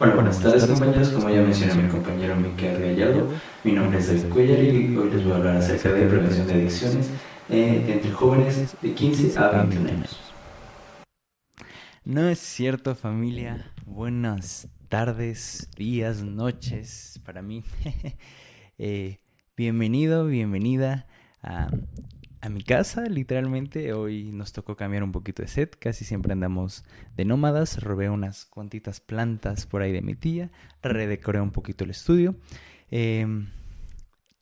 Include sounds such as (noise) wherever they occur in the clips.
Hola, buenas tardes compañeros, como ya mencionó mi compañero Miquel Gallardo, mi nombre es David Cuellar y hoy les voy a hablar acerca de prevención de adicciones eh, entre jóvenes de 15 a 21 años. No es cierto familia, buenas tardes, días, noches para mí. (laughs) eh, bienvenido, bienvenida a, a mi casa, literalmente. Hoy nos tocó cambiar un poquito de set. Casi siempre andamos de nómadas. Robé unas cuantitas plantas por ahí de mi tía. Redecoré un poquito el estudio. Em,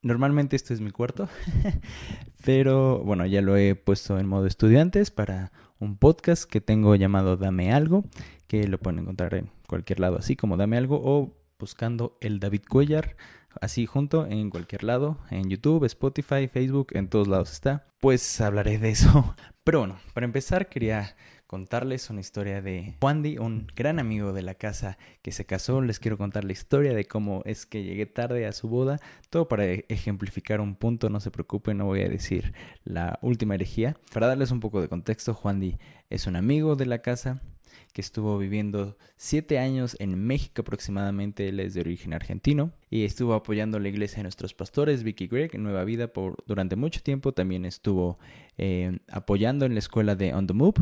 normalmente esto es mi cuarto. (laughs) Pero bueno, ya lo he puesto en modo estudiantes para un podcast que tengo llamado Dame Algo. Que lo pueden encontrar en cualquier lado, así como Dame Algo. O buscando el David Cuellar así junto en cualquier lado, en YouTube, Spotify, Facebook, en todos lados está. Pues hablaré de eso. (laughs) Pero bueno, para empezar quería contarles una historia de Juan Di, un gran amigo de la casa que se casó. Les quiero contar la historia de cómo es que llegué tarde a su boda. Todo para ejemplificar un punto, no se preocupen, no voy a decir la última herejía. Para darles un poco de contexto, Juan Di es un amigo de la casa que estuvo viviendo siete años en México aproximadamente, él es de origen argentino, y estuvo apoyando la iglesia de nuestros pastores, Vicky Greg, en Nueva Vida, por, durante mucho tiempo, también estuvo eh, apoyando en la escuela de On the Move,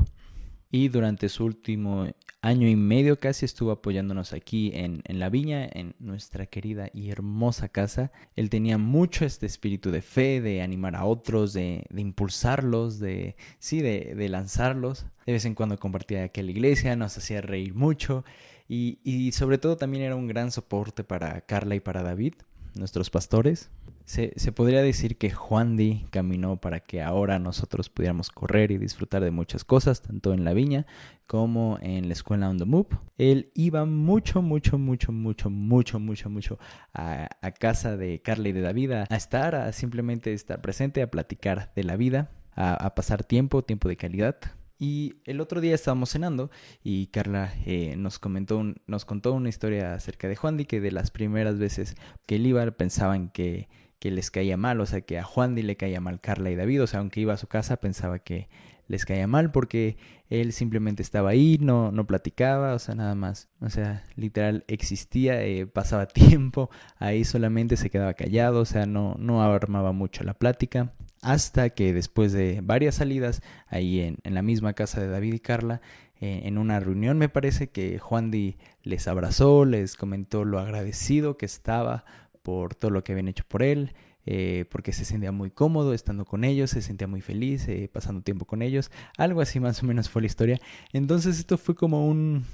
y durante su último año y medio casi estuvo apoyándonos aquí en, en, la viña, en nuestra querida y hermosa casa. Él tenía mucho este espíritu de fe, de animar a otros, de, de impulsarlos, de sí, de, de, lanzarlos. De vez en cuando compartía aquí a la iglesia, nos hacía reír mucho y, y sobre todo también era un gran soporte para Carla y para David, nuestros pastores. Se, se, podría decir que Juan Di caminó para que ahora nosotros pudiéramos correr y disfrutar de muchas cosas, tanto en la viña como en la escuela On the Move. Él iba mucho, mucho, mucho, mucho, mucho, mucho, mucho a, a casa de Carla y de David a, estar, a simplemente estar presente, a platicar de la vida, a, a pasar tiempo, tiempo de calidad y el otro día estábamos cenando y Carla eh, nos comentó, un, nos contó una historia acerca de Juan Di que de las primeras veces que él iba pensaban que, que les caía mal, o sea que a Juan Di le caía mal Carla y David, o sea aunque iba a su casa pensaba que les caía mal porque él simplemente estaba ahí, no, no platicaba, o sea, nada más, o sea, literal existía, eh, pasaba (laughs) tiempo ahí solamente, se quedaba callado, o sea, no, no armaba mucho la plática, hasta que después de varias salidas ahí en, la misma casa de David y Carla, eh, en una reunión me parece que Juan Di les abrazó, les comentó lo agradecido que estaba por todo lo que habían hecho por él, eh, porque se sentía muy cómodo estando con ellos, se sentía muy feliz eh, pasando tiempo con ellos, algo así más o menos fue la historia. Entonces esto fue como un,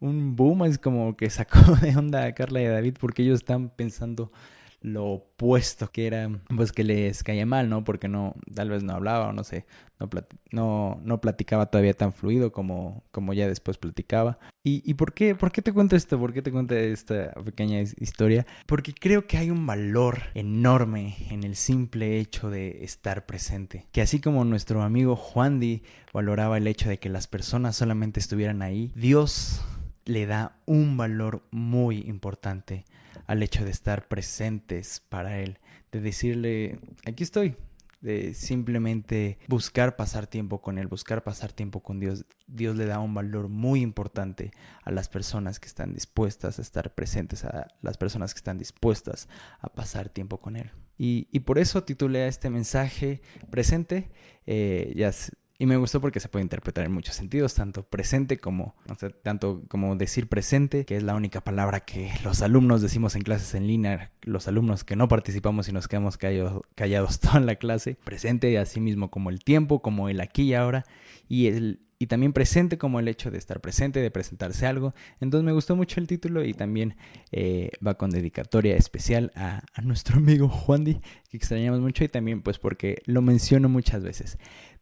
un boom, es como que sacó (laughs) de onda a Carla y a David porque ellos están pensando lo opuesto que era pues que les caía mal, ¿no? Porque no, tal vez no hablaba o no sé, no, no, no platicaba todavía tan fluido como, como ya después platicaba. ¿Y, y por, qué, por qué te cuento esto? ¿Por qué te cuento esta pequeña historia? Porque creo que hay un valor enorme en el simple hecho de estar presente. Que así como nuestro amigo Juan Di valoraba el hecho de que las personas solamente estuvieran ahí, Dios le da un valor muy importante al hecho de estar presentes para Él, de decirle, aquí estoy, de simplemente buscar pasar tiempo con Él, buscar pasar tiempo con Dios. Dios le da un valor muy importante a las personas que están dispuestas a estar presentes, a las personas que están dispuestas a pasar tiempo con Él. Y, por eso titulé este mensaje presente. Eh, ya y me gustó porque se puede interpretar en muchos sentidos, tanto presente como, tanto como decir presente, que es la única palabra que los alumnos decimos en clases en línea, los alumnos que no participamos y nos quedamos callados, callados (laughs) toda la clase, presente así mismo como el tiempo, como el aquí y ahora, y el y también presente como el hecho de estar presente, de presentarse algo. Entonces me gustó mucho el título y también eh, va con dedicatoria especial a, a nuestro amigo Juan Di, que extrañamos mucho y también pues porque lo menciono muchas veces.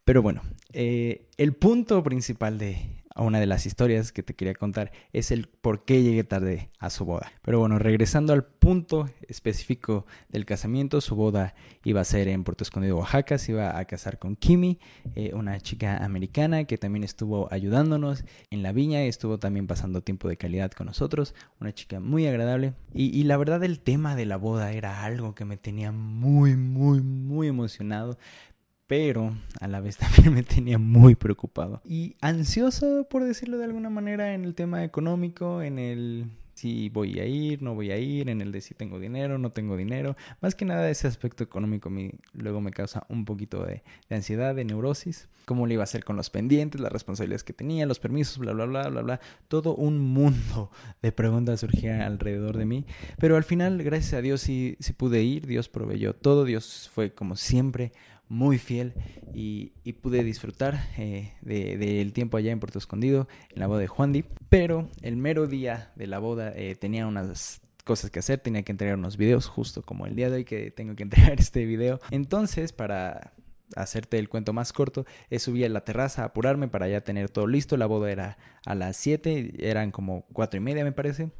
Pero bueno, eh, el punto principal de una de las historias que te quería contar es el por qué llegué tarde a su boda. Pero bueno, regresando al punto específico del casamiento, su boda iba a ser en Puerto Escondido, Oaxaca, se iba a casar con Kimi, eh, una chica americana que también estuvo ayudándonos en la viña, estuvo también pasando tiempo de calidad con nosotros, una chica muy agradable. Y, y la verdad el tema de la boda era algo que me tenía muy, muy, muy emocionado pero a la vez (laughs) también me tenía muy preocupado y ansioso, por decirlo de alguna manera, en el tema económico, en el si voy a ir, no voy a ir, en el de si tengo dinero, no tengo dinero. Más que nada ese aspecto económico mí luego me causa un poquito de, de ansiedad, de neurosis. Cómo le iba a hacer con los pendientes, las responsabilidades que tenía, los permisos, bla, bla, bla, bla, bla. Todo un mundo (laughs) de preguntas surgía alrededor de mí. Pero al final, gracias a Dios, sí, sí pude ir. Dios proveyó todo. Dios fue como siempre muy fiel y, pude disfrutar eh, del tiempo allá en Puerto Escondido, en la boda de Juan Di. Pero el mero día de la boda eh, tenía unas cosas que hacer, tenía que entregar unos videos, justo como el día de hoy que tengo que (laughs) entregar este video. Entonces, para hacerte el cuento más corto, eh, subí a la terraza apurarme para ya tener todo listo. La boda era a las 7, eran como 4 y media me parece.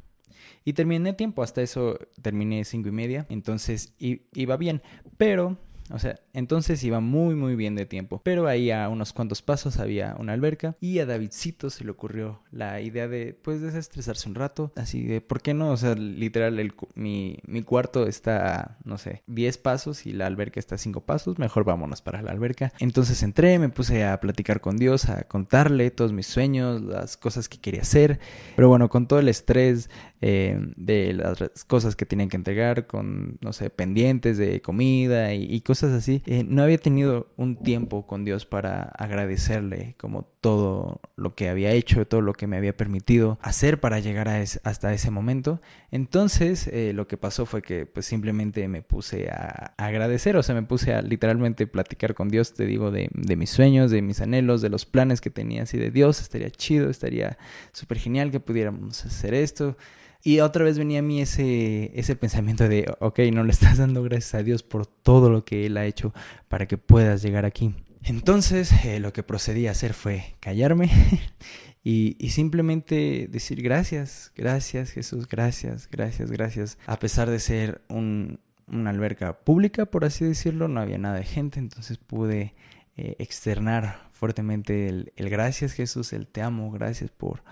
Y terminé tiempo, hasta eso terminé 5 y media, entonces iba bien. Pero o sea, entonces iba muy muy bien de tiempo. Pero ahí a unos cuantos pasos había una alberca y a Davidcito se le ocurrió la idea de pues desestresarse un rato. Así de, ¿por qué no? O sea, literal, mi, mi cuarto está, no sé, 10 pasos y la alberca está a 5 pasos. Mejor vámonos para la alberca. Entonces entré, me puse a platicar con Dios, a contarle todos mis sueños, las cosas que quería hacer. Pero bueno, con todo el estrés eh, de las cosas que tenían que entregar, con, no sé, pendientes de comida y, cosas así, eh, no había tenido un tiempo con Dios para agradecerle como todo lo que había hecho, todo lo que me había permitido hacer para llegar a hasta ese momento. Entonces, eh, lo que pasó fue que pues simplemente me puse a, agradecer, o sea, me puse a literalmente platicar con Dios, te digo, de, de mis sueños, de mis anhelos, de los planes que tenía así de Dios, estaría chido, estaría súper genial que pudiéramos hacer esto. Y otra vez venía a mí ese, ese pensamiento de, ok, no le estás dando gracias a Dios por todo lo que Él ha hecho para que puedas llegar aquí. Entonces eh, lo que procedí a hacer fue callarme (laughs) y, y, simplemente decir gracias, gracias Jesús, gracias, gracias, gracias. A pesar de ser un, una alberca pública, por así decirlo, no había nada de gente, entonces pude eh, externar fuertemente el, el, gracias Jesús, el te amo, gracias por,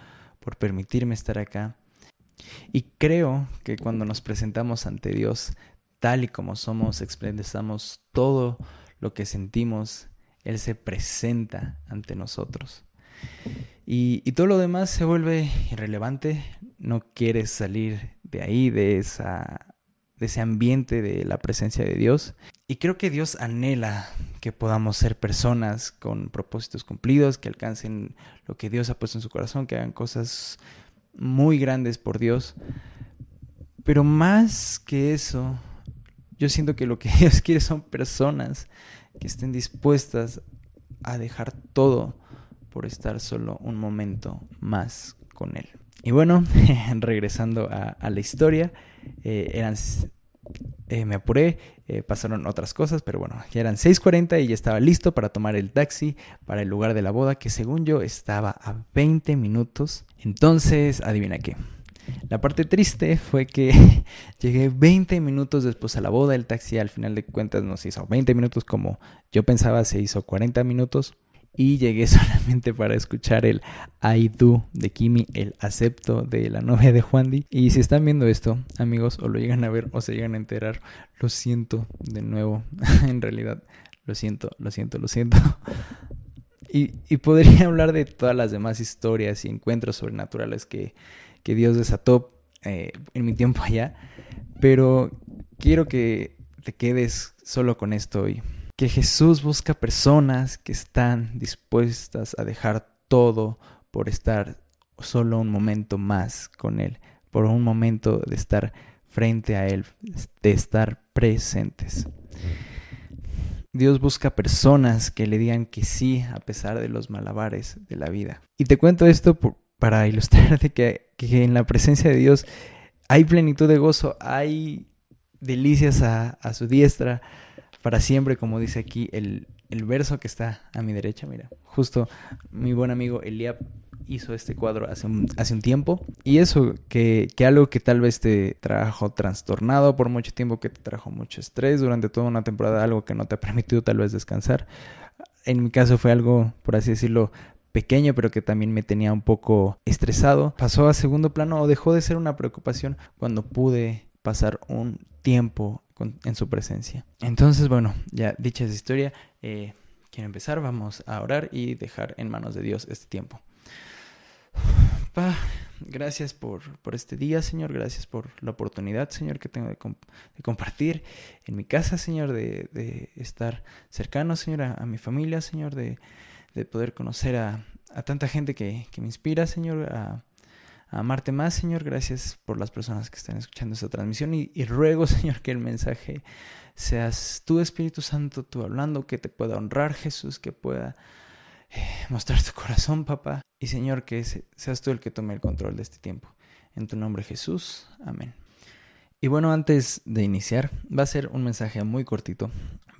por permitirme estar acá. Y creo que cuando nos presentamos ante Dios tal y como somos, expresamos todo lo que sentimos, Él se presenta ante nosotros. Y, todo lo demás se vuelve irrelevante, no quieres salir de ahí, de, esa, de ese ambiente de la presencia de Dios. Y creo que Dios anhela que podamos ser personas con propósitos cumplidos, que alcancen lo que Dios ha puesto en su corazón, que hagan cosas muy grandes por Dios. Pero más que eso, yo siento que lo que (laughs) Dios quiere son personas que estén dispuestas a dejar todo por estar solo un momento más con Él. Y bueno, (laughs) regresando a, la historia, eh, eran eh, me apuré, eh, pasaron otras cosas, pero bueno, ya eran 6.40 y ya estaba listo para tomar el taxi para el lugar de la boda, que según yo estaba a 20 minutos. Entonces, adivina qué. La parte triste fue que (laughs) llegué 20 minutos después a la boda, el taxi al final de cuentas nos hizo 20 minutos como yo pensaba, se hizo 40 minutos y llegué (laughs) solamente para escuchar el I do de Kimi, el acepto de la novia de Juan Di. Y si están viendo esto, amigos, o lo llegan a ver o se llegan a enterar, lo siento de nuevo. (laughs) en realidad, lo siento, lo siento, lo siento. (laughs) y, y, podría hablar de todas las demás historias y encuentros sobrenaturales que, que Dios desató eh, en mi tiempo allá. Pero quiero que te quedes solo con esto hoy que Jesús busca personas que están dispuestas a dejar todo por estar solo un momento más con Él, por un momento de estar frente a Él, de estar presentes. Dios busca personas que le digan que sí a pesar de los malabares de la vida. Y te cuento esto para ilustrarte que, en la presencia de Dios hay plenitud de gozo, hay delicias a su diestra, para siempre, como dice aquí el, verso que está a mi derecha, mira, justo mi buen amigo Eliab hizo este cuadro hace un, hace un tiempo. Y eso, que, que, algo que tal vez te trajo trastornado por mucho tiempo, que te trajo mucho estrés durante toda una temporada, algo que no te ha (laughs) permitido tal vez descansar. En mi caso fue algo, por así decirlo, pequeño, pero que también me tenía un poco estresado. Pasó a segundo plano o dejó de ser una preocupación cuando pude pasar un tiempo en su presencia. Entonces, bueno, ya dicha esa historia, eh, quiero empezar, vamos a orar y dejar en manos de Dios este tiempo. gracias por, por este día, Señor. Gracias por la oportunidad, Señor, que tengo de, compartir en mi casa, Señor, de, de estar cercano, Señor, a, mi familia, Señor, de, de poder conocer a, a tanta gente que, que, me inspira, Señor, amarte más, Señor. Gracias por las personas que están escuchando esta transmisión y, y ruego, (laughs) Señor, que el mensaje seas tú, Espíritu Santo, tú hablando, que te pueda honrar, Jesús, que pueda eh, mostrar tu corazón, papá. Y Señor, que seas tú el que tome el control de este tiempo. En tu nombre Jesús. Amén. Y bueno, antes de iniciar, va a ser un mensaje muy cortito,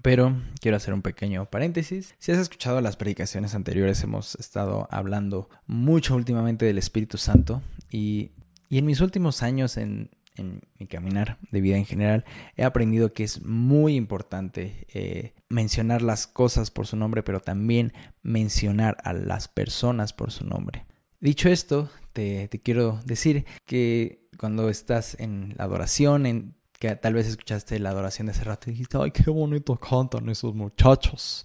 pero quiero hacer un pequeño paréntesis. Si has escuchado las predicaciones anteriores, hemos estado hablando mucho últimamente del Espíritu Santo y, y en mis últimos años en, en mi caminar de vida en general, he aprendido que es muy importante eh, mencionar las cosas por su nombre, pero también mencionar a las personas por su nombre. Dicho esto, te, quiero decir que cuando estás en la adoración, en que tal vez escuchaste la adoración de hace rato y dijiste, ay, qué bonito cantan esos muchachos.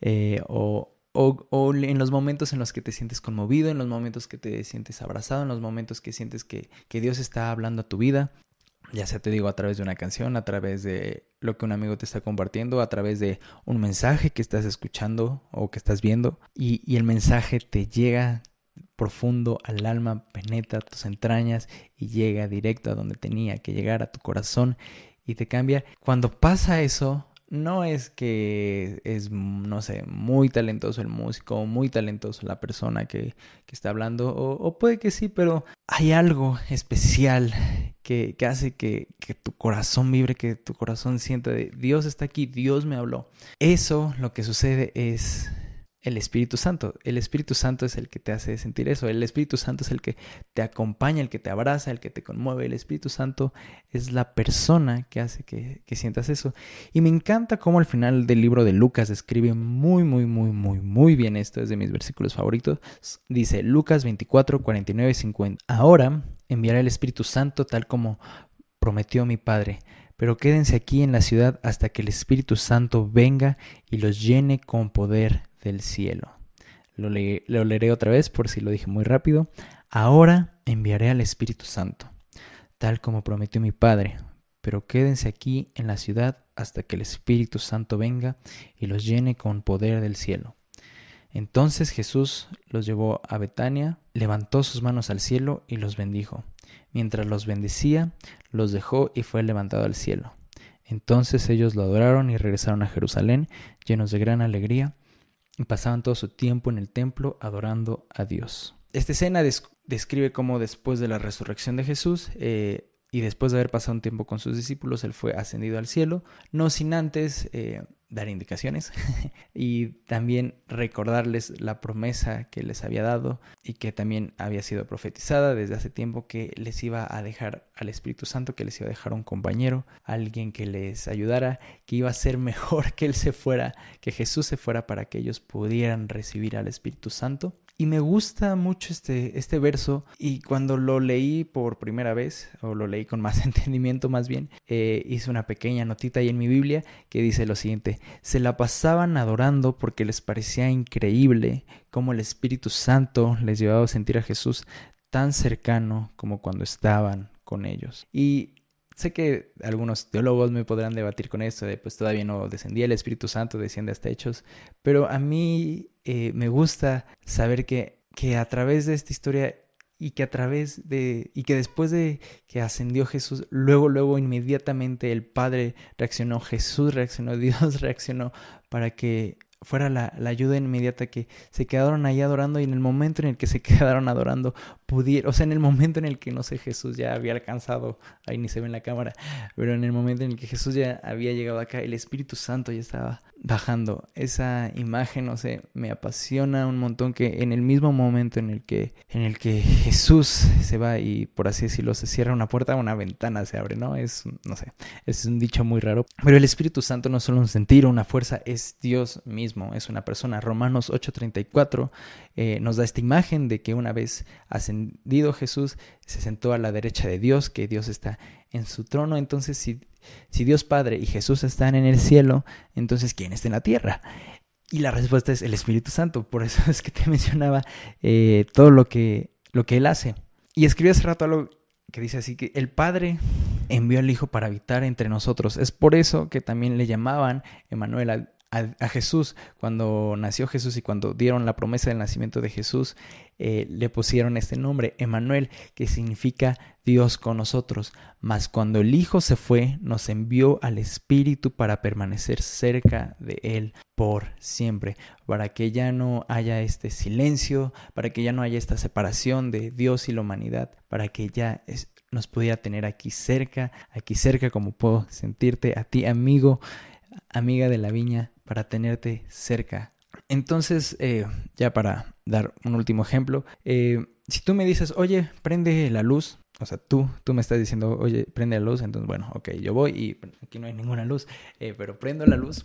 Eh, o, o, en los momentos en los que te sientes conmovido, en los momentos que te sientes abrazado, en los momentos que sientes que, que Dios está hablando a tu vida, ya sea te digo a través de una canción, a través de lo que un amigo te está compartiendo, a través de un mensaje que estás escuchando o que estás viendo, y, y el mensaje te llega profundo al alma, penetra tus entrañas y llega directo a donde tenía que llegar, a tu corazón, y te cambia. Cuando pasa eso, no es que es, no sé, muy talentoso el músico, muy talentoso la persona que, que está hablando, o, puede que sí, pero hay algo especial que, que hace que, que, tu corazón vibre, que tu corazón sienta de Dios está aquí, Dios me habló. Eso lo que sucede es el Espíritu Santo. El Espíritu Santo es el que te hace sentir eso. El Espíritu Santo es el que te acompaña, el que te abraza, el que te conmueve. El Espíritu Santo es la persona que hace que, sientas eso. Y me encanta cómo al final del libro de Lucas describe muy, muy, muy, muy, muy bien esto. Es de mis versículos favoritos. Dice Lucas 24, 49 y 50. Ahora enviaré el Espíritu Santo tal como prometió mi Padre pero quédense aquí en la ciudad hasta que el Espíritu Santo venga y los llene con poder del cielo. Lo, leeré otra vez por si lo dije muy rápido. Ahora enviaré al Espíritu Santo, tal como prometió mi Padre, pero quédense aquí en la ciudad hasta que el Espíritu Santo venga y los llene con poder del cielo. Entonces Jesús los llevó a Betania, levantó sus manos al cielo y los bendijo. Mientras los bendecía, los dejó y fue levantado al cielo. Entonces ellos lo adoraron y regresaron a Jerusalén, llenos de gran alegría, pasaban todo su tiempo en el templo adorando a Dios. Esta escena describe cómo después de la resurrección de Jesús eh, y después de haber pasado un tiempo con sus discípulos, él fue ascendido al cielo, no sin antes eh, dar indicaciones (laughs) y también recordarles la promesa que les había dado y que también había sido profetizada desde hace tiempo que les iba a dejar al Espíritu Santo, que les iba a dejar un compañero, alguien que les ayudara, que iba a ser (laughs) mejor que él se fuera, que Jesús se fuera para que ellos pudieran recibir al Espíritu Santo y me gusta mucho este, este verso y cuando lo leí por primera vez, o lo leí con más (laughs) entendimiento más bien, eh, hice una pequeña notita ahí en mi Biblia que dice lo siguiente, se la pasaban adorando porque les parecía increíble cómo el Espíritu Santo les llevaba a sentir a Jesús tan cercano como cuando estaban con ellos. Y sé que algunos teólogos me podrán debatir con esto, de pues todavía no descendía el Espíritu Santo, desciende hasta hechos, pero a mí eh, me gusta saber que, que a través de esta historia y que a través de y que después de que ascendió Jesús, luego luego inmediatamente el Padre reaccionó, Jesús reaccionó, (laughs) Dios reaccionó para que fuera la, la, ayuda inmediata que se quedaron ahí adorando y en el momento en el que se (laughs) quedaron adorando pudiera, o sea, en el momento en el que, no sé, Jesús ya había alcanzado, ahí ni se ve en la cámara, pero en el momento en el que Jesús ya había llegado acá, el Espíritu Santo ya estaba bajando. Esa imagen, no sé, me apasiona un montón que en el mismo momento en el que, en el que Jesús se va y por así decirlo, se cierra una puerta, una ventana se abre, ¿no? Es, no sé, es un dicho muy raro. Pero el Espíritu Santo no es solo un sentir o una fuerza, es Dios mismo, es una persona. Romanos 8:34 eh, nos da esta imagen de que una vez ascendido Jesús, se sentó a la derecha de Dios, que Dios está en su trono. Entonces, si, si Dios Padre y Jesús están en el cielo, entonces ¿quién está en la tierra? Y la respuesta es el Espíritu Santo. Por eso (laughs) es que te mencionaba eh, todo lo que, lo que Él hace. y escribí hace rato algo que dice así que el Padre envió al Hijo para habitar entre nosotros. Es por eso que también le llamaban Emanuel a, Jesús. Cuando nació Jesús y cuando dieron la promesa del nacimiento de Jesús, eh, le pusieron este nombre, Emanuel, que significa Dios con nosotros. Mas cuando el Hijo se fue, nos envió al Espíritu para permanecer cerca de Él por siempre, para que ya no haya este silencio, para que ya no haya esta separación de Dios y la humanidad, para que ya nos pudiera tener aquí cerca, aquí cerca como puedo sentirte a ti, amigo, amiga de la viña, para tenerte cerca. Entonces, eh, ya para dar un último ejemplo, eh, si tú me dices, oye, prende la luz, o sea, tú, tú me estás diciendo, oye, prende la luz, entonces, bueno, ok, yo voy y aquí no hay ninguna luz, eh, pero prendo la luz.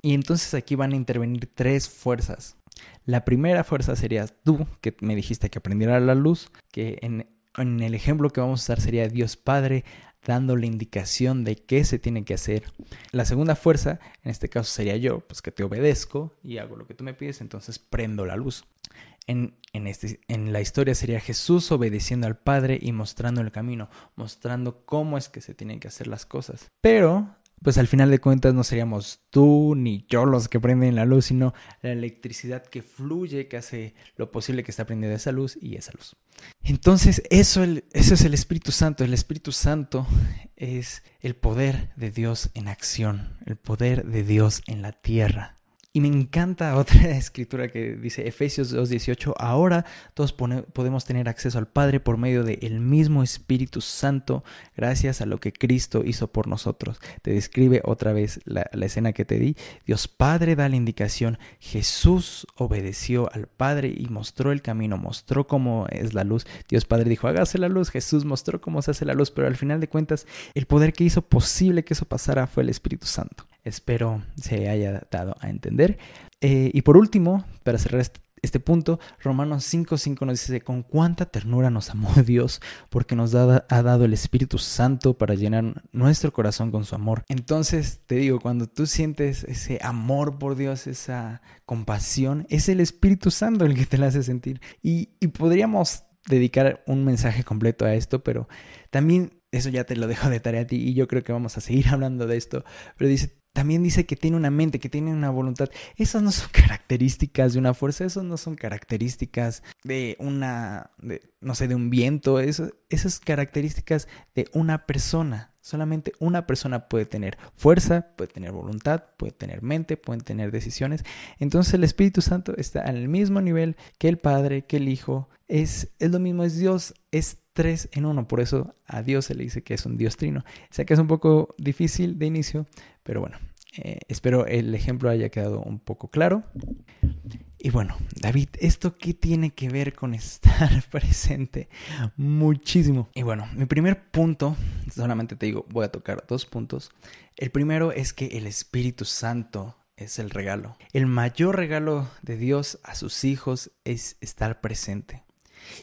Y entonces aquí van a intervenir tres fuerzas. La primera fuerza sería tú, que me dijiste que prendiera la luz, que en, en el ejemplo que vamos a usar sería Dios Padre dando la indicación de qué se tiene que hacer. La segunda fuerza, en este caso sería yo, pues que te obedezco y hago lo que tú me pides, entonces prendo la luz. En, en, este, en la historia sería Jesús obedeciendo al Padre y mostrando el camino, mostrando cómo es que se tienen que hacer las cosas. Pero pues al final de cuentas no seríamos tú ni yo los que prenden la luz, sino la electricidad que fluye, que hace lo posible que está prendida esa luz y esa luz. Entonces, eso, eso es el Espíritu Santo. El Espíritu Santo es el poder de Dios en acción, el poder de Dios en la tierra. Y me encanta (laughs) otra escritura que dice Efesios 2.18, ahora todos podemos tener acceso al Padre por medio del mismo Espíritu Santo, gracias a lo que Cristo hizo por nosotros. Te describe otra vez la, la escena que te di. Dios Padre da la indicación, Jesús obedeció al Padre y mostró el camino, mostró cómo es la luz. Dios Padre dijo, hágase la luz, Jesús mostró cómo se hace la luz, pero al final de cuentas el poder que hizo posible que eso pasara fue el Espíritu Santo. Espero se haya dado a entender. Eh, y por último, para cerrar este, punto, Romanos 5.5 nos dice, con cuánta ternura nos amó (laughs) Dios, porque nos ha dado el Espíritu Santo para llenar nuestro corazón con su amor. Entonces, te digo, cuando tú sientes ese amor por Dios, esa compasión, es el Espíritu Santo el que te la hace sentir. Y, y podríamos dedicar un mensaje completo a esto, pero también eso ya te lo dejo de tarea a ti y yo creo que vamos a seguir (laughs) hablando de esto, pero dice, también dice que tiene una mente, que tiene una voluntad. Esas no son (laughs) características de una fuerza, esas no son características de una, no sé, de un viento, eso, esas características de una persona. Solamente una persona puede tener fuerza, puede tener voluntad, puede tener mente, puede tener decisiones. Entonces el Espíritu Santo está al mismo nivel que el Padre, que el Hijo. Es, es lo mismo, es Dios, es tres en uno. Por eso a Dios se le dice que es un Dios trino. Sé que es un poco difícil de inicio, pero bueno, eh, espero el ejemplo haya quedado un poco claro. Y bueno, David, ¿esto qué tiene que ver con (laughs) estar presente? Muchísimo. Y bueno, mi primer punto, solamente te digo, voy a tocar dos puntos. El primero es que el Espíritu Santo es el regalo. El mayor regalo de Dios a sus hijos es estar presente.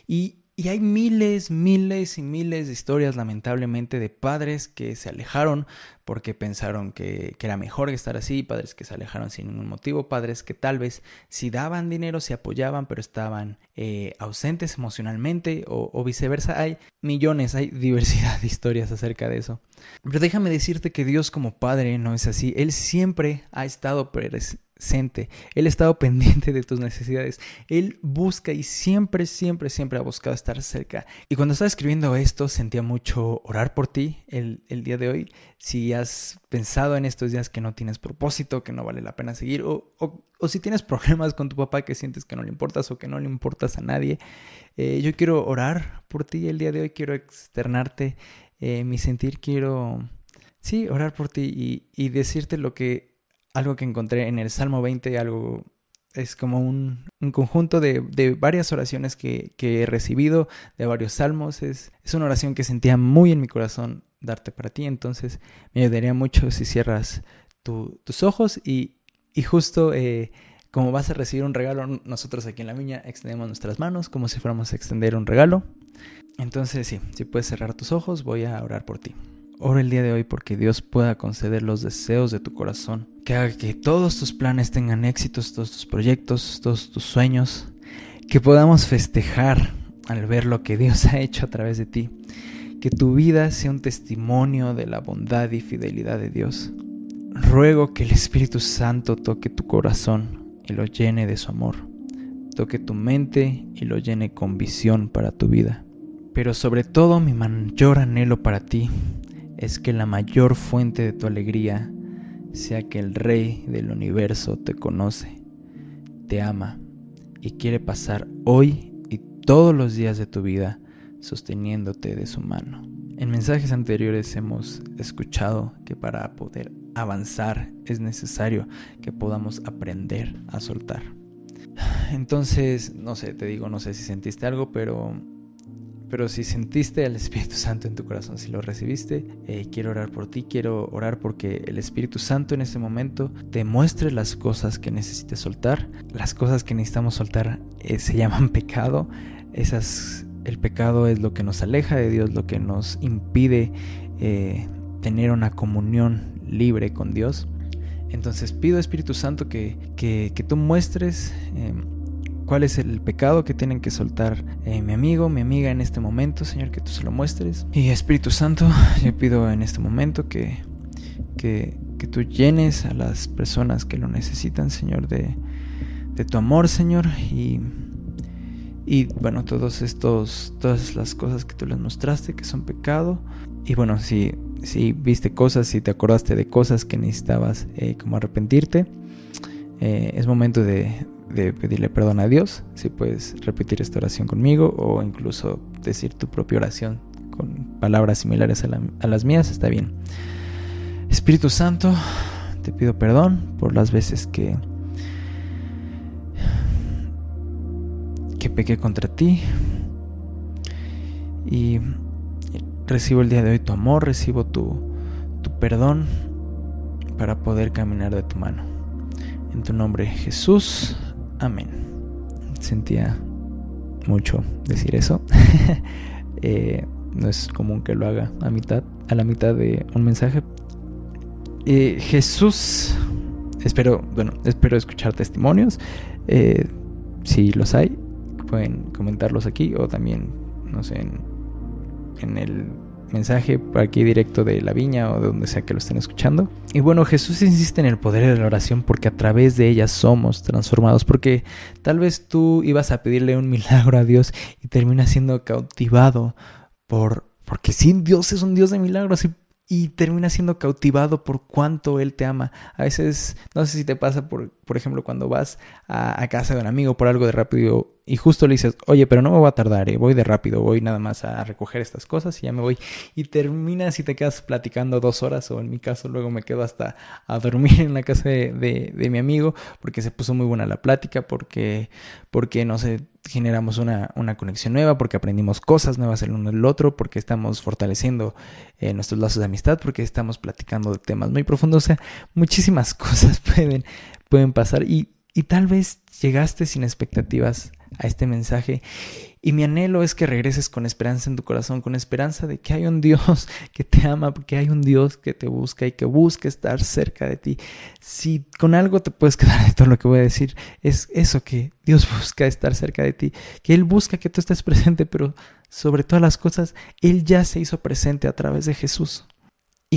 Y hay miles, miles y miles de historias, lamentablemente, de padres que se alejaron porque pensaron que, era mejor estar así, padres que se alejaron sin ningún motivo, padres que tal vez si daban dinero, se apoyaban, pero estaban eh, ausentes emocionalmente o, viceversa. Hay millones, hay (laughs) diversidad de historias acerca de eso. Pero déjame decirte que Dios como Padre no es así. Él siempre ha estado él ha estado (laughs) pendiente de tus necesidades. Él busca y siempre, siempre, siempre ha buscado estar cerca. Y cuando estaba escribiendo esto, sentía mucho orar por ti el, día de hoy. Si has pensado en estos días que no tienes propósito, que no vale la pena seguir, o, si tienes (laughs) problemas con tu papá que sientes que no le importas o que no le importas a nadie, eh, yo quiero orar por ti el día de hoy. Quiero externarte eh, mi sentir. Quiero, sí, orar por ti y decirte lo que algo que encontré en el Salmo 20, algo es como un, conjunto de, varias oraciones que, he recibido, de varios salmos. Es, es, una oración que sentía muy en mi corazón darte para ti, entonces me ayudaría mucho si cierras tus ojos y, y justo eh, como vas a recibir un regalo, nosotros aquí en la viña extendemos nuestras manos como si fuéramos a extender un regalo. Entonces sí, si puedes cerrar tus ojos, voy a orar por ti. Oro el día de hoy porque Dios pueda conceder los deseos de tu corazón, que haga que todos tus planes tengan éxitos, todos tus proyectos, todos tus sueños, que podamos festejar al ver lo que Dios (laughs) ha hecho a través de ti. Que tu vida sea un testimonio de la bondad y fidelidad de Dios. Ruego que el Espíritu Santo toque tu corazón y lo llene de su amor. Toque tu mente y lo llene con visión para tu vida. Pero sobre todo mi mayor anhelo para ti es que la mayor fuente de tu alegría sea que el Rey del universo te conoce, te ama y quiere pasar hoy y todos los días de tu vida sosteniéndote de su mano. En mensajes anteriores hemos escuchado que para poder avanzar es necesario que podamos aprender a soltar. (sighs) Entonces, no sé, te digo, no sé si sentiste algo, pero pero si sentiste al Espíritu Santo en tu corazón, si lo recibiste, eh, quiero orar por ti, quiero orar porque el Espíritu Santo en este momento te muestre las cosas que necesites soltar. Las cosas que necesitamos soltar eh, se llaman pecado. Esas, el pecado es lo que nos aleja de Dios, lo que nos impide eh, tener una comunión libre con Dios. Entonces pido Espíritu Santo que, que, que tú muestres cuál es el pecado que tienen que soltar eh, mi amigo, mi amiga en este momento, Señor, que tú se lo muestres. Y Espíritu Santo, yo pido en este momento que, que, que tú llenes a las personas que lo necesitan, Señor, de, de tu amor, Señor, y, y bueno, todos estos, todas las cosas que tú les mostraste que son pecado. Y bueno, si, si viste cosas, si te acordaste de cosas que necesitabas eh, como arrepentirte, eh, es momento de, de pedirle perdón a Dios, si puedes repetir esta oración conmigo o incluso decir tu propia oración con palabras similares a, las mías, está bien. Espíritu Santo, te pido perdón por las veces que que pequé contra ti y recibo el día de hoy tu amor, recibo tu, tu perdón para poder caminar de tu mano. En tu nombre Jesús. Amén. Sentía mucho decir eso. (laughs) Eh, no es común que lo haga a mitad, a la mitad de un mensaje. Eh, Jesús, espero, bueno, espero escuchar testimonios. Eh, si los hay, pueden comentarlos aquí o también, no sé, en, en el mensaje aquí directo de la viña o de donde sea que lo estén escuchando. Y bueno, Jesús insiste en el poder de la oración porque a través de ella somos transformados. Porque tal vez tú ibas a pedirle un (laughs) milagro a Dios y terminas siendo cautivado por... Porque sí, Dios es un Dios de milagros y y siendo cautivado por cuánto él te ama. A veces, no sé si te pasa, por, por ejemplo, cuando vas a, casa de un amigo por algo de rápido y justo le dices, oye, pero no me voy a tardar, eh, voy de rápido, voy nada más a recoger estas cosas y ya me voy. Y terminas y te quedas platicando dos horas, o en mi caso luego me quedo hasta a dormir en la casa de, de mi amigo porque se puso muy buena la plática, porque, porque no sé, generamos una, una, conexión nueva, porque aprendimos cosas nuevas el uno del otro, porque estamos fortaleciendo eh, nuestros lazos de amistad, porque estamos platicando de temas muy profundos. O sea, muchísimas (laughs) cosas pueden, pueden pasar y, y tal vez llegaste sin expectativas a este mensaje. Y mi anhelo es que regreses con esperanza en tu corazón, con esperanza de que hay un Dios (laughs) que te ama, que hay un Dios que te busca y que busca estar cerca de ti. Si con algo te puedes quedar de todo lo que voy a decir, es eso que Dios (laughs) busca estar cerca de ti, que Él busca que tú estés presente, pero sobre todas las cosas, Él ya se hizo presente a través de Jesús.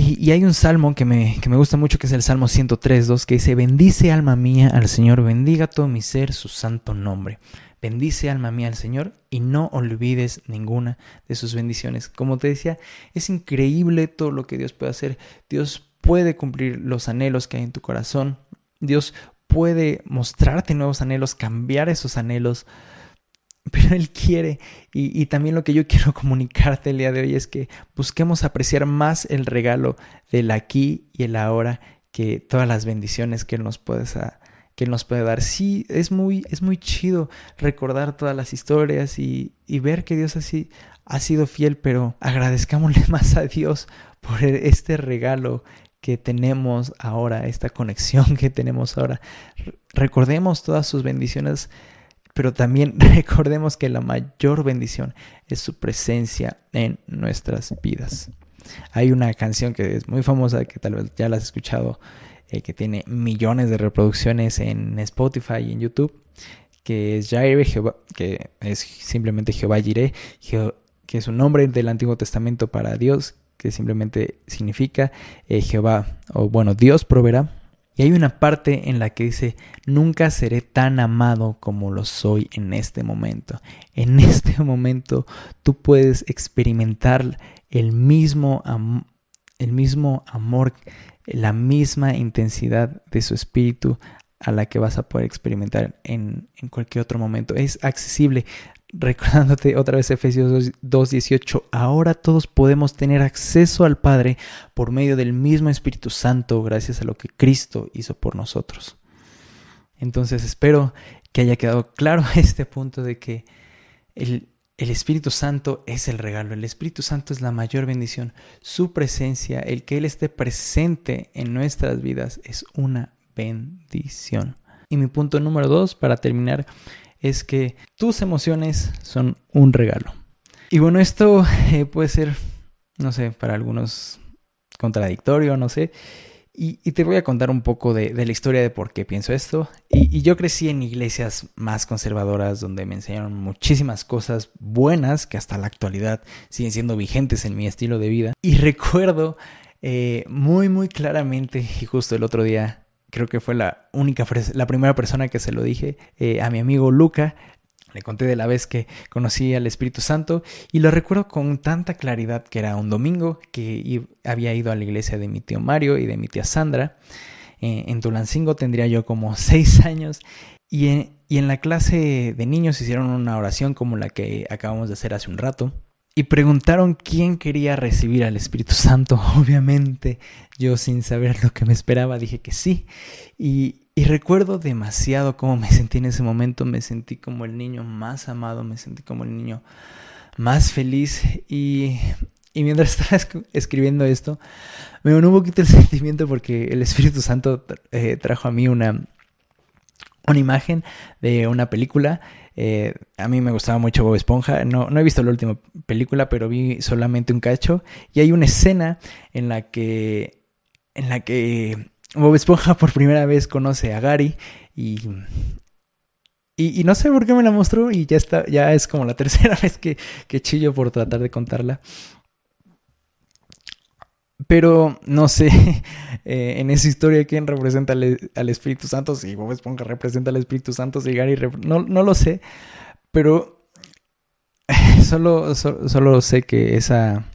Y, hay un salmo que me, que me, gusta mucho, que es el Salmo 103.2, que dice, bendice alma mía al Señor, bendiga todo mi ser su santo nombre. Bendice alma mía al Señor y no olvides ninguna de sus bendiciones. Como te decía, es increíble todo lo que Dios puede hacer. Dios puede cumplir los anhelos que hay en tu corazón. Dios puede mostrarte nuevos anhelos, cambiar esos anhelos. (laughs) Pero Él quiere, y, también lo que yo (laughs) quiero comunicarte el día de hoy es que busquemos apreciar más el regalo del aquí y el ahora que todas las bendiciones que Él nos puede, que nos puede dar. Sí, es muy, es muy chido recordar todas las historias y, ver que Dios así ha sido fiel, pero agradezcámosle (laughs) más a Dios por este regalo que tenemos ahora, esta conexión que tenemos ahora. Recordemos todas sus bendiciones, pero también (laughs) recordemos que la mayor bendición es su presencia en nuestras vidas. Hay una canción que es muy famosa, que tal vez ya la has escuchado, eh, que tiene millones de reproducciones en Spotify y en YouTube, que es Jaire, Jehová, que es simplemente Jehová Jireh, que es un nombre del Antiguo Testamento para Dios, que simplemente significa eh, Jehová, o bueno, Dios proveerá. Y hay una parte en la que dice, nunca seré tan amado como lo soy en este momento. En (laughs) este momento tú puedes experimentar el mismo, el mismo amor, la misma intensidad de su espíritu a la que vas a poder experimentar en, en cualquier otro momento. Es accesible recordándote otra vez Efesios 2.18, ahora todos podemos tener acceso al Padre por medio del mismo Espíritu Santo gracias a lo que Cristo hizo por nosotros. Entonces espero que haya quedado claro (laughs) este punto de que el, el Espíritu Santo es el regalo, el Espíritu Santo es la mayor bendición, su presencia, el que Él esté presente en nuestras vidas es una bendición. Y mi punto número dos, para terminar, es que tus emociones son un regalo. Y bueno, esto (laughs) eh, puede ser, no sé, para algunos contradictorio, no sé. Y, te voy a contar un poco de, la historia de por qué pienso esto. Y, yo crecí en iglesias más conservadoras donde me enseñaron muchísimas cosas buenas que hasta la actualidad siguen siendo vigentes en mi estilo de vida. Y (laughs) recuerdo eh, muy, muy claramente, y justo el otro día creo que fue la única, la primera persona que se lo dije eh, a mi amigo Luca. Le conté de la vez que conocí al Espíritu Santo y lo recuerdo con tanta claridad que era un domingo que había ido a la iglesia de mi tío Mario y de mi tía Sandra. Eh, en Tulancingo tendría yo como (laughs) seis años y y en la clase de niños hicieron una oración como la que acabamos de hacer hace un rato y preguntaron quién quería recibir al Espíritu Santo. (laughs) Obviamente yo sin saber lo que me esperaba dije que sí. Y, y, recuerdo demasiado cómo me (laughs) sentí en ese momento. Me sentí como el niño más amado, me sentí como el niño más feliz. Y, y mientras (laughs) estaba escribiendo esto, me dio un poquito el sentimiento porque el Espíritu Santo eh, trajo a mí una, una imagen de una película eh, a mí me gustaba mucho Bob Esponja. No, no he visto la última película, pero vi solamente un cacho. Y hay una escena en la que. en la que Bob Esponja por primera vez conoce a Gary. Y. Y, no sé por qué me la mostró. Y ya está. Ya es como la (laughs) tercera vez que, que chillo por tratar de contarla. Pero no sé, (laughs) eh, en esa historia, ¿quién representa al, Espíritu Santo? Si Bob Esponja representa al Espíritu Santo, si Gary... No, no lo sé, pero (laughs) solo, solo, sé que esa,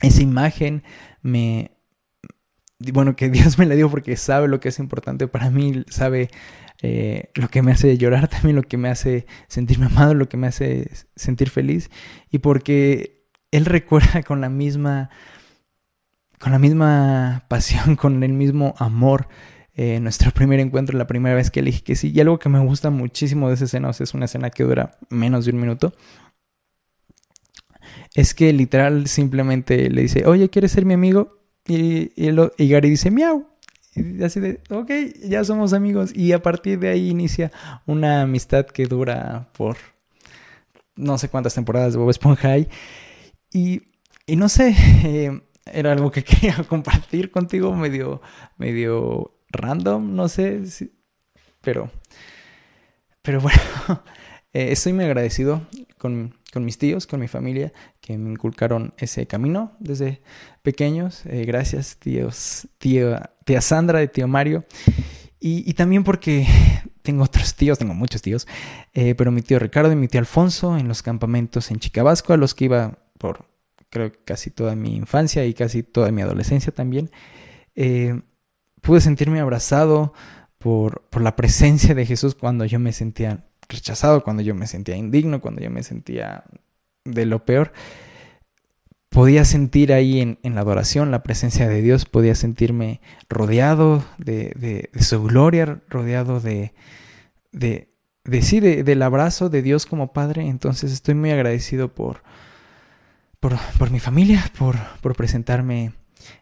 esa imagen me... Bueno, que (laughs) Dios me la dio porque sabe lo que es importante para mí, sabe eh, lo que me hace llorar, también lo que me hace sentirme amado, lo que me hace sentir feliz, y porque Él recuerda (laughs) con la misma con la misma pasión, con el mismo amor. Eh, nuestro primer encuentro, la primera vez que le dije que sí. Y algo que me gusta muchísimo de esa escena, o sea, es una escena que dura menos de un minuto, es que literal simplemente le dice, oye, ¿quieres ser mi amigo? Y, y, Gary dice, miau. Y así de, ok, ya somos amigos. Y a partir de ahí inicia una amistad que dura por no sé cuántas temporadas de Bob Esponja hay. Y, y no sé, (laughs) era algo que (laughs) quería compartir contigo, medio, medio random, no sé, pero, pero bueno, (laughs) eh, estoy muy agradecido con, con, mis tíos, con mi familia, que me inculcaron ese camino desde pequeños. Eh, gracias, tíos, tía Sandra, y tío Mario. Y, y, también porque tengo otros tíos, tengo muchos tíos, eh, pero mi tío Ricardo y mi tío Alfonso en los campamentos en Chicabasco, a los que iba por creo casi toda mi infancia y casi toda mi adolescencia también, eh, pude sentirme abrazado por, por la presencia de Jesús cuando yo me sentía rechazado, cuando yo me sentía indigno, cuando yo me sentía de lo peor. Podía sentir ahí en, en la adoración la presencia de Dios, podía sentirme rodeado de, de, su gloria, rodeado de, de, de sí, del abrazo de Dios como Padre. Entonces estoy muy agradecido por, por, por mi familia, por, por presentarme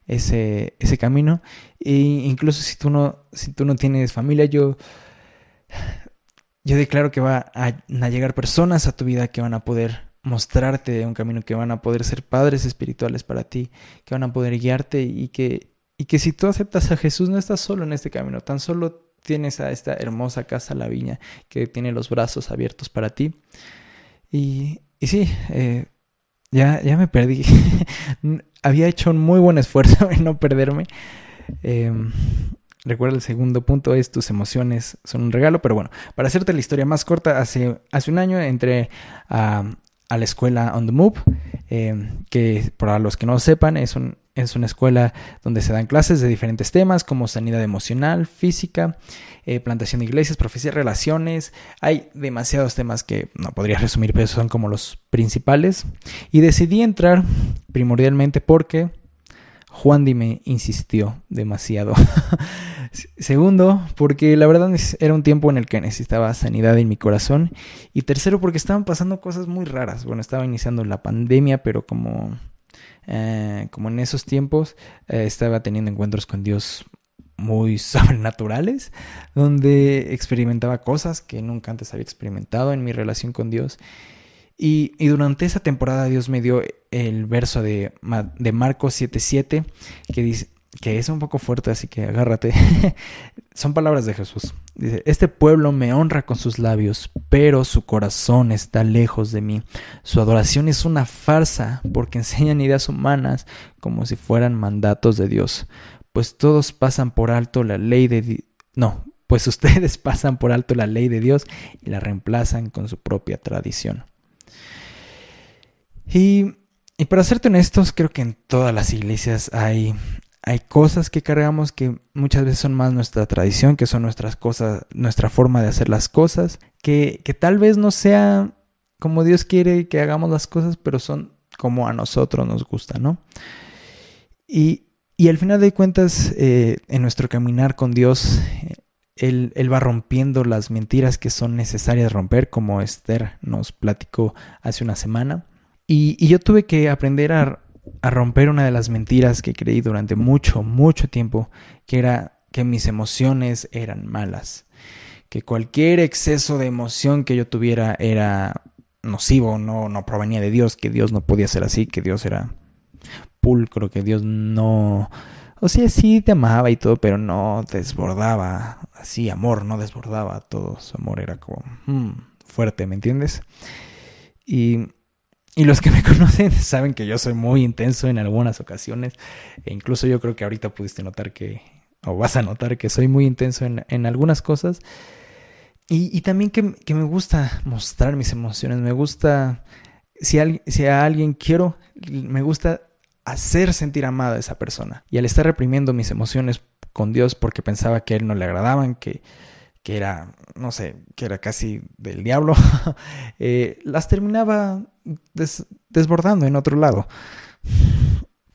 ese, ese camino. E incluso si tú no, si tú no tienes familia, yo, yo declaro que va a, llegar personas a tu vida que van a poder mostrarte un camino, que van a poder ser padres espirituales para ti, que van a poder guiarte y que, y que si tú aceptas a Jesús no estás solo en este camino, tan solo tienes a esta hermosa casa, la viña, que tiene los brazos abiertos para ti. Y, y sí, eh, ya, ya me perdí. (laughs) Había hecho un muy buen esfuerzo (laughs) en no perderme. Em, recuerda el segundo punto es tus emociones son un regalo, pero bueno, para hacerte la historia más corta, hace, hace un año entré a, la escuela On the Move, em, que para los que no sepan es, un, es una escuela donde se dan clases de diferentes temas como sanidad emocional, física, eh, plantación de iglesias, profecía, relaciones. Hay demasiados temas que no podría resumir, pero son como los principales. Y decidí entrar primordialmente porque Juan Di me insistió demasiado. (laughs) Segundo, porque la verdad era un tiempo en el que necesitaba sanidad en mi corazón. Y tercero, porque estaban pasando cosas muy raras. Bueno, estaba iniciando la pandemia, pero como, eh, como en esos tiempos eh, estaba teniendo encuentros con Dios muy (laughs) sobrenaturales, donde experimentaba cosas que nunca antes había experimentado en mi relación con Dios. Y, durante esa temporada Dios me dio el verso de, de Marcos 7:7 que dice que es un poco fuerte, así que agárrate. (laughs) Son palabras de Jesús. Dice, este pueblo me honra con sus labios, pero su corazón está lejos de mí. Su adoración es una farsa porque enseñan ideas humanas como si fueran mandatos de Dios. Pues todos pasan por alto la ley de... No, pues ustedes (laughs) pasan por alto la ley de Dios y la reemplazan con su propia tradición. Y, y para serte honestos, creo que en todas las iglesias hay, hay cosas que cargamos que muchas veces son más nuestra tradición, que son nuestras cosas, nuestra forma de hacer las cosas, que, que tal vez no sea como Dios quiere que hagamos las cosas, pero son como a nosotros nos gusta, ¿no? Y, y al final de cuentas, eh, en nuestro caminar con Dios, él, él, va rompiendo las mentiras que son necesarias romper, como Esther nos platicó hace una semana. Y, yo tuve que aprender a, romper una de las mentiras que creí durante mucho, mucho tiempo, que era que mis emociones eran malas, que cualquier exceso de emoción que yo tuviera era nocivo, no, no provenía de Dios, que Dios no podía ser así, que Dios era pulcro, que Dios no... O sea, sí te amaba y todo, pero no desbordaba así amor, no desbordaba todo, su amor era como hmm, fuerte, ¿me entiendes? Y y los que me (laughs) conocen saben que yo soy muy intenso en algunas ocasiones. E incluso yo creo que ahorita pudiste notar que, o vas a notar que soy muy intenso en, en algunas cosas. Y, y también que, que, me gusta mostrar mis emociones. Me gusta, si, si a alguien quiero, me gusta hacer sentir amada a esa persona. Y al estar reprimiendo mis emociones con Dios porque pensaba que a él no le agradaban, que que era, no sé, que era casi del diablo, (laughs) eh, las terminaba desbordando en otro lado.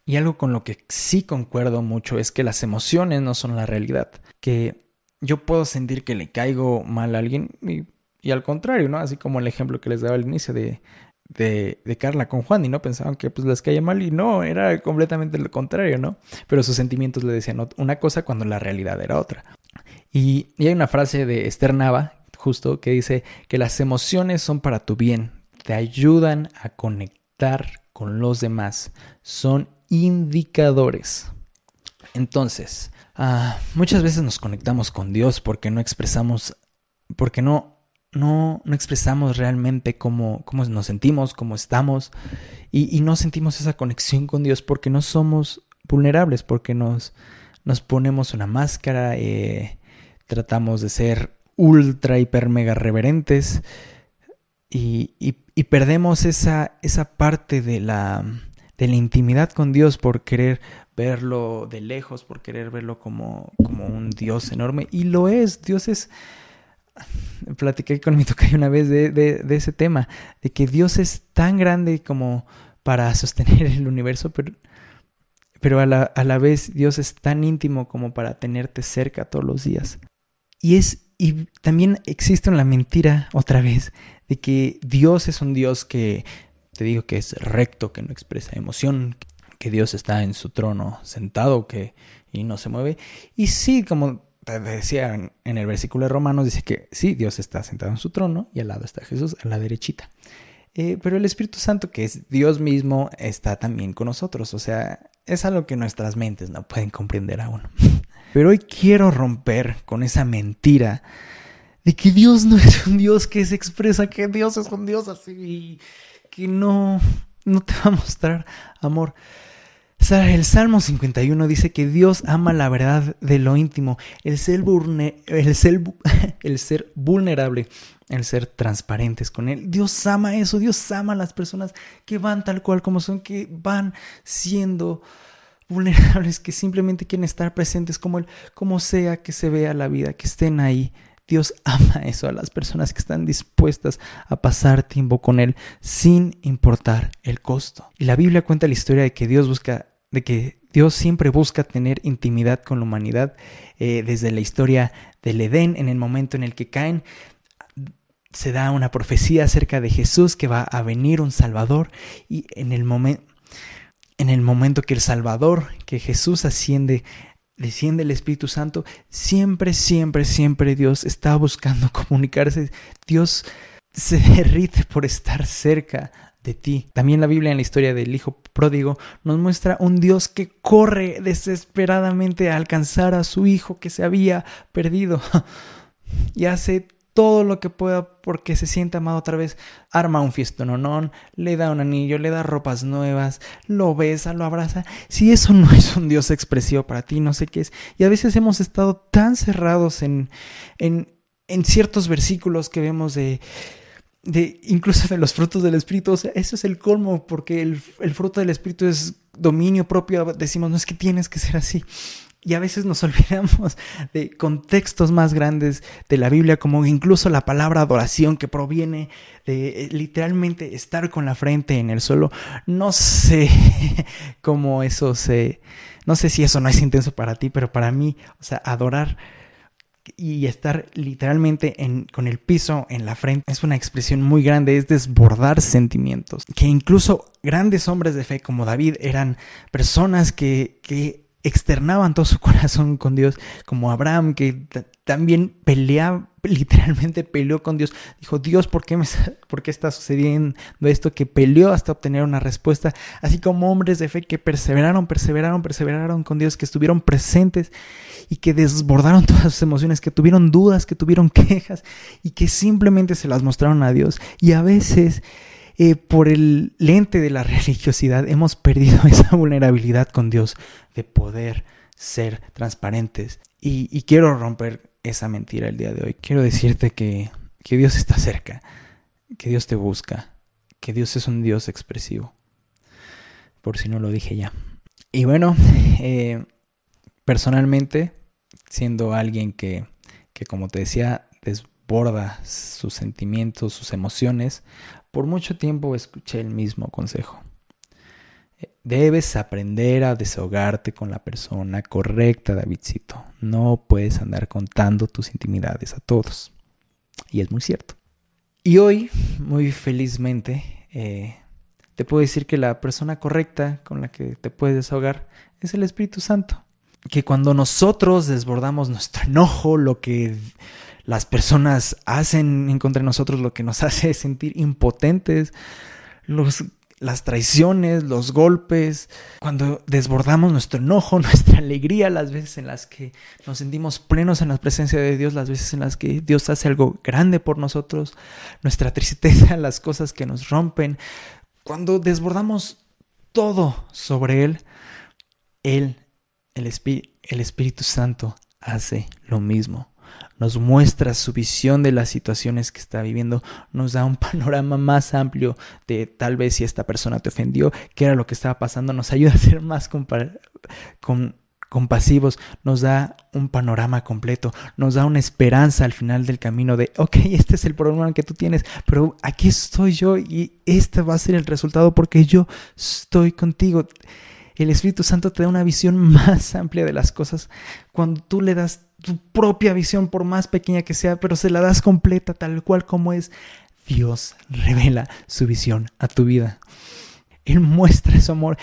Y algo con lo que sí concuerdo mucho es que las emociones no son la realidad. Que yo puedo sentir que le caigo mal a alguien y, al contrario, ¿no? Así como el ejemplo que les daba al inicio de, de, Carla con Juan y no pensaban que pues les caía mal y no, era completamente lo contrario, ¿no? Pero sus sentimientos le decían una cosa cuando la realidad era otra. Y, hay una frase de Esther Nava, justo, que dice que las emociones son para tu bien, te ayudan a conectar con los demás, son indicadores. Entonces, ah, muchas veces nos conectamos con Dios porque no expresamos, porque no, no, no expresamos realmente cómo, cómo, nos sentimos, cómo estamos, y, no sentimos esa conexión con Dios porque no somos vulnerables, porque nos, nos ponemos una máscara, eh, tratamos de ser ultra, hiper, mega reverentes y, perdemos esa, esa parte de la, de la intimidad con Dios por querer verlo de lejos, por querer verlo como, como un Dios enorme. Y lo es, Dios es... Platiqué con mi (laughs) tocayo una vez de, de, de ese tema, de que Dios es tan grande como para sostener el universo, pero pero a la, a la, vez Dios es tan íntimo como para tenerte cerca todos los días. Y es y también existe una mentira otra vez que Dios es un Dios que te digo que es recto, que no expresa emoción, que Dios está en su trono sentado, que y no se mueve. Y sí, como te decía en el versículo de Romanos dice que sí, Dios está sentado en su trono y al lado está Jesús a la derechita. Eh, pero el Espíritu Santo, que es Dios mismo, está también con nosotros. O sea, es algo que nuestras mentes no pueden comprender aún. (laughs) Pero hoy quiero romper con esa mentira de que Dios no es un Dios que se expresa, que Dios es un Dios así, que no, no te va a mostrar amor. El Salmo 51 dice que Dios ama la verdad de lo íntimo, el ser, el, ser, (laughs) el ser vulnerable, el ser transparentes con Él. Dios ama eso, Dios ama a las personas que van tal cual como son, que van siendo vulnerables, que simplemente quieren estar presentes como Él, como sea que se vea la vida, que estén ahí. Dios (laughs) ama eso a las personas que están dispuestas a pasar tiempo con Él sin importar el costo. Y la Biblia cuenta la historia de que Dios busca de que Dios siempre busca tener intimidad con la humanidad eh, desde la historia del Edén, en el momento en el que caen. Se da una profecía acerca de Jesús que va a venir un Salvador y en el, momento en el momento que el Salvador, que Jesús asciende, desciende el Espíritu Santo, siempre, siempre, siempre Dios está buscando (laughs) comunicarse. Dios se derrite por estar cerca de ti. También la Biblia en la historia del Hijo pródigo nos muestra un Dios que corre desesperadamente a alcanzar a su hijo que se había perdido (laughs) y hace todo lo que pueda porque se siente amado otra vez. Arma un fiestononón, le da un anillo, le da ropas nuevas, lo besa, lo abraza. Si eso no es un Dios expresivo para ti, no sé qué es. Y a veces hemos estado tan cerrados en, en, en ciertos versículos que vemos de de incluso de los frutos del Espíritu. O sea, eso es el colmo, porque el, fruto del Espíritu es dominio propio. Decimos, no es que tienes que ser así. Y a veces nos (laughs) olvidamos de contextos más grandes de la Biblia, como incluso la palabra adoración que proviene de eh, literalmente estar con la frente en el suelo. No sé (laughs) cómo eso se... No sé si eso no es intenso para ti, pero para mí, o sea, adorar y estar literalmente en, con el piso en la frente es una expresión muy grande, es desbordar sentimientos. Que incluso grandes hombres de fe como David eran personas que, que externaban todo su (laughs) corazón con Dios, como Abraham, que también peleaba, literalmente peleó con Dios. Dijo, Dios, ¿por qué, me, ¿por qué está sucediendo esto? Que peleó hasta obtener una respuesta. Así como hombres de fe que perseveraron, perseveraron, perseveraron con Dios, que estuvieron presentes y que desbordaron (laughs) todas sus emociones, que tuvieron dudas, que tuvieron (laughs) quejas y que simplemente se las mostraron a Dios. Y a veces... Eh, por el lente de la (laughs) religiosidad hemos perdido (laughs) esa vulnerabilidad con Dios de poder ser transparentes. Y, quiero romper esa mentira el día de hoy. Quiero decirte que, que Dios está cerca, que Dios te busca, que Dios es un Dios expresivo. Por si no lo dije ya. Y bueno, (laughs) eh, personalmente, siendo alguien que, que, como te decía, desborda sus sentimientos, sus emociones, por mucho tiempo escuché el mismo consejo. Debes aprender a desahogarte con la persona correcta, Davidcito. No puedes andar contando tus intimidades a todos. Y es muy cierto. Y hoy, muy felizmente, eh, te puedo decir que la persona correcta con la que te puedes desahogar es el Espíritu Santo. Que cuando nosotros desbordamos nuestro enojo, lo que las personas hacen en contra de nosotros, lo que nos (laughs) hace sentir impotentes, los las traiciones, los golpes, cuando desbordamos nuestro enojo, (laughs) nuestra alegría, las veces en las que nos sentimos plenos en la presencia de Dios, las veces en las que Dios hace algo grande por nosotros, nuestra tristeza, (laughs) las cosas que nos rompen, cuando desbordamos todo sobre Él, Él, el, el Espíritu Santo, hace lo mismo nos muestra su visión de las situaciones que está viviendo, nos da un (laughs) panorama más amplio de tal vez si esta persona te ofendió, qué era lo que estaba pasando, nos ayuda a ser más compasivos, nos da un panorama completo, nos da una esperanza al final del camino de, ok, este es el problema que tú tienes, pero aquí estoy yo y este va a ser el resultado porque yo estoy contigo. El Espíritu Santo te da una visión (laughs) más amplia de las cosas cuando tú le das tu propia visión, por más pequeña que sea, pero se la das completa, tal cual como es. Dios revela su visión a tu vida. Él muestra su amor.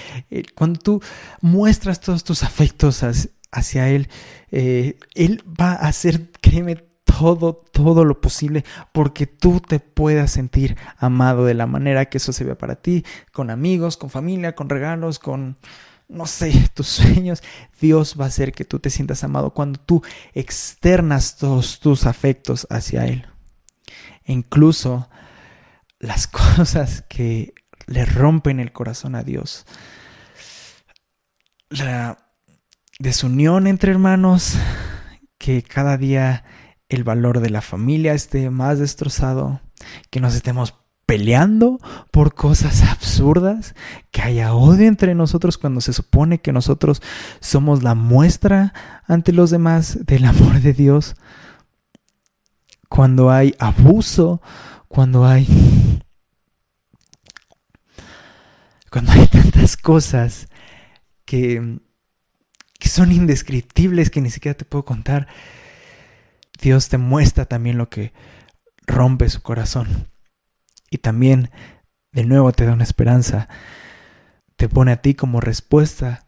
Cuando tú muestras todos tus afectos hacia Él, eh, Él va a hacer, créeme, todo, todo lo posible porque tú te puedas sentir amado de la manera que eso se vea para ti, con amigos, con familia, con regalos, con no sé, (laughs) tus sueños, Dios va a hacer que tú te sientas amado cuando tú externas todos tus afectos hacia Él. E incluso las (laughs) cosas que le rompen el corazón a Dios. La desunión entre hermanos, que cada día el valor de la familia esté más destrozado, que nos estemos peleando por cosas absurdas, que haya odio entre nosotros cuando se supone que nosotros somos la muestra ante los demás del amor de Dios, cuando hay abuso, cuando hay cuando hay tantas cosas que, que son indescriptibles que ni siquiera te puedo contar, Dios te muestra también lo que rompe su corazón. Y también, de nuevo, te da una esperanza. Te pone a ti como respuesta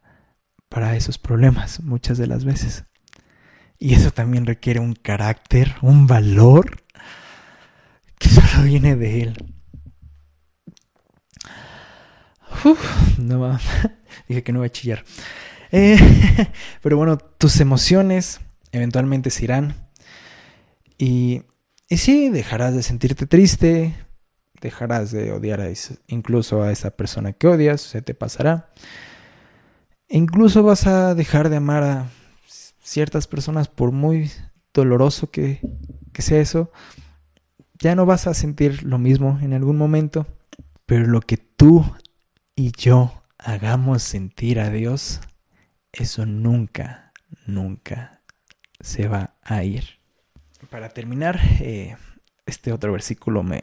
para esos problemas muchas de las veces. Y eso también requiere un carácter, un valor que solo viene de Él. no (laughs) dije que no voy a chillar. Eh, (laughs) pero bueno, tus emociones eventualmente se irán. Y, sí, dejarás de sentirte triste, dejarás de odiar a incluso a esa persona que odias, se te pasará. E incluso vas a dejar de amar a ciertas personas por muy doloroso que sea eso. Ya no vas a sentir lo mismo en algún momento, pero lo que tú y yo hagamos sentir a Dios, eso nunca, nunca se va a ir. Para terminar, eh, este otro versículo me,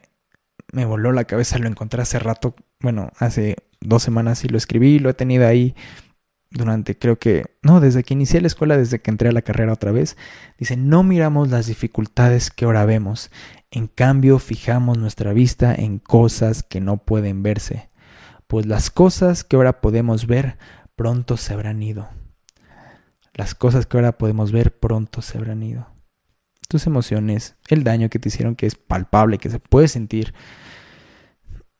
me voló la cabeza, lo encontré hace rato, bueno, hace dos semanas y lo escribí, lo he tenido ahí durante, creo que, no, desde que inicié la escuela, desde que entré a la carrera otra vez, dice, no miramos las dificultades que ahora vemos, en cambio fijamos nuestra vista en cosas que no pueden verse pues las cosas que ahora podemos ver pronto se habrán ido. Las cosas que ahora podemos ver pronto se habrán ido. Tus emociones, el daño que te hicieron que es palpable, que se puede sentir,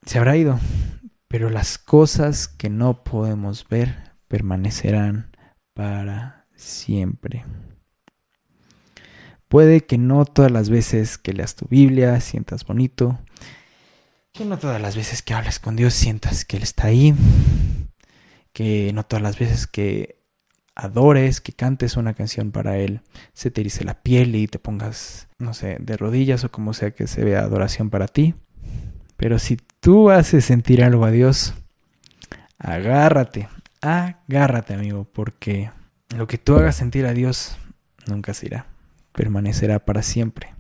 se habrá ido. Pero las cosas que no podemos ver permanecerán para siempre. Puede que no todas las veces que leas tu Biblia sientas bonito, que no todas las veces que hables con Dios sientas que Él está ahí, que no todas las veces que adores, que cantes una canción para Él, se te erice la piel y te pongas, no sé, de rodillas o como sea que se vea adoración para ti. Pero si tú haces sentir algo a Dios, agárrate, agárrate amigo, porque lo que tú hagas sentir a Dios nunca se irá, permanecerá para siempre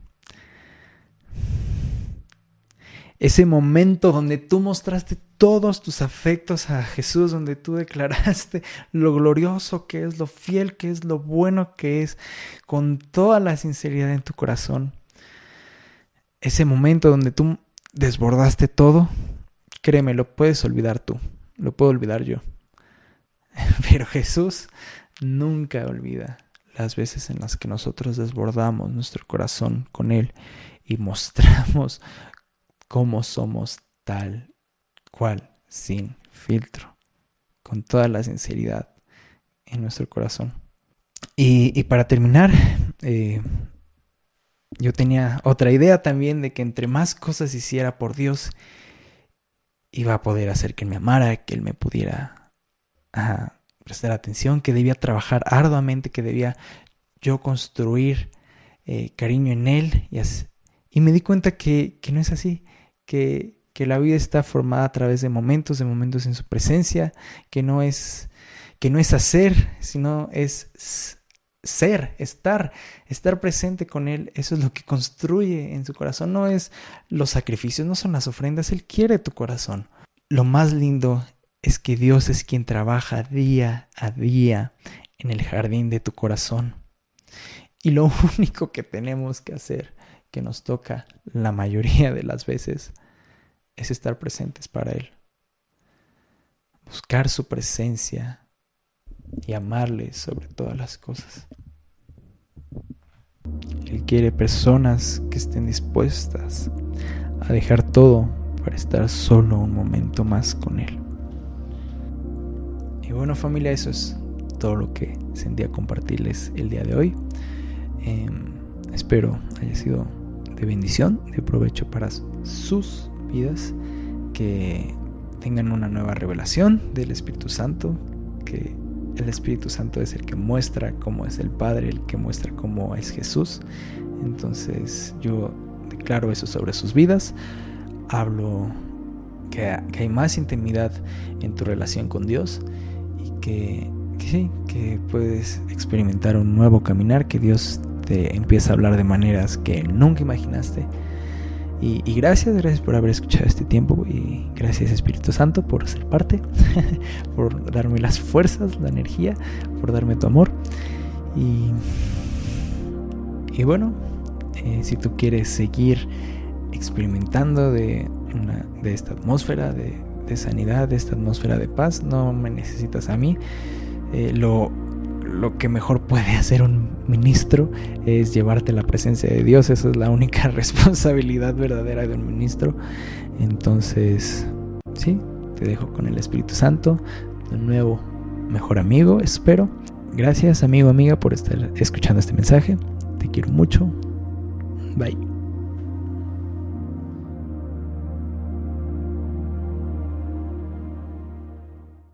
ese momento donde tú mostraste todos tus afectos a Jesús, donde tú declaraste lo glorioso que es, lo fiel que es, lo bueno que es, con toda la sinceridad en tu corazón. Ese momento donde tú desbordaste todo, créeme, lo puedes olvidar tú, lo puedo olvidar yo. (laughs) Pero Jesús nunca olvida las veces en las que nosotros desbordamos nuestro corazón con Él y mostramos cómo somos tal cual, sin filtro, con toda la sinceridad en nuestro corazón. Y, para terminar, eh, yo tenía otra idea también de que entre más cosas hiciera por Dios, iba a poder hacer que Él me amara, que Él me pudiera prestar atención, que debía trabajar arduamente, que debía yo construir eh, cariño en Él. Y, y me di cuenta que, que no es así, que, la vida está formada a través de momentos, de momentos en su presencia, que no es, que no es hacer, sino es ser, estar, estar presente con Él. Eso es lo que construye en su corazón. No es los sacrificios, no son las ofrendas. Él quiere tu corazón. Lo más lindo es que Dios es quien trabaja día a día en el jardín de tu corazón. Y lo (laughs) único que tenemos que hacer que nos toca la mayoría de las veces es estar presentes para Él. Buscar su presencia y amarle sobre todas las cosas. Él quiere personas que estén dispuestas a dejar todo para estar solo un momento más con Él. y bueno familia, eso es todo lo que sentía compartirles el día de hoy. Em, espero haya sido de bendición, de provecho para sus vidas, que tengan una nueva revelación del Espíritu Santo, que el Espíritu Santo es el que muestra cómo es el Padre, el que muestra cómo es Jesús. Entonces yo declaro eso sobre sus vidas, hablo que, hay más intimidad en tu relación con Dios y que, sí, que puedes experimentar un nuevo caminar, que Dios empieza a hablar de maneras que nunca imaginaste. Y, gracias, gracias por haber escuchado este tiempo y gracias Espíritu Santo por ser parte, (laughs) por darme las fuerzas, la energía, por darme tu amor. Y, y bueno, eh, si tú quieres seguir experimentando de, de esta atmósfera de, de, sanidad, de esta atmósfera de paz, no me necesitas a mí. Eh, lo, lo que mejor puede hacer un ministro es llevarte la presencia de Dios. Esa es la única (laughs) responsabilidad verdadera de un ministro. Entonces, sí, te dejo con el Espíritu Santo, de nuevo mejor amigo, espero. Gracias amigo, amiga, por estar escuchando este mensaje. Te quiero mucho. Bye.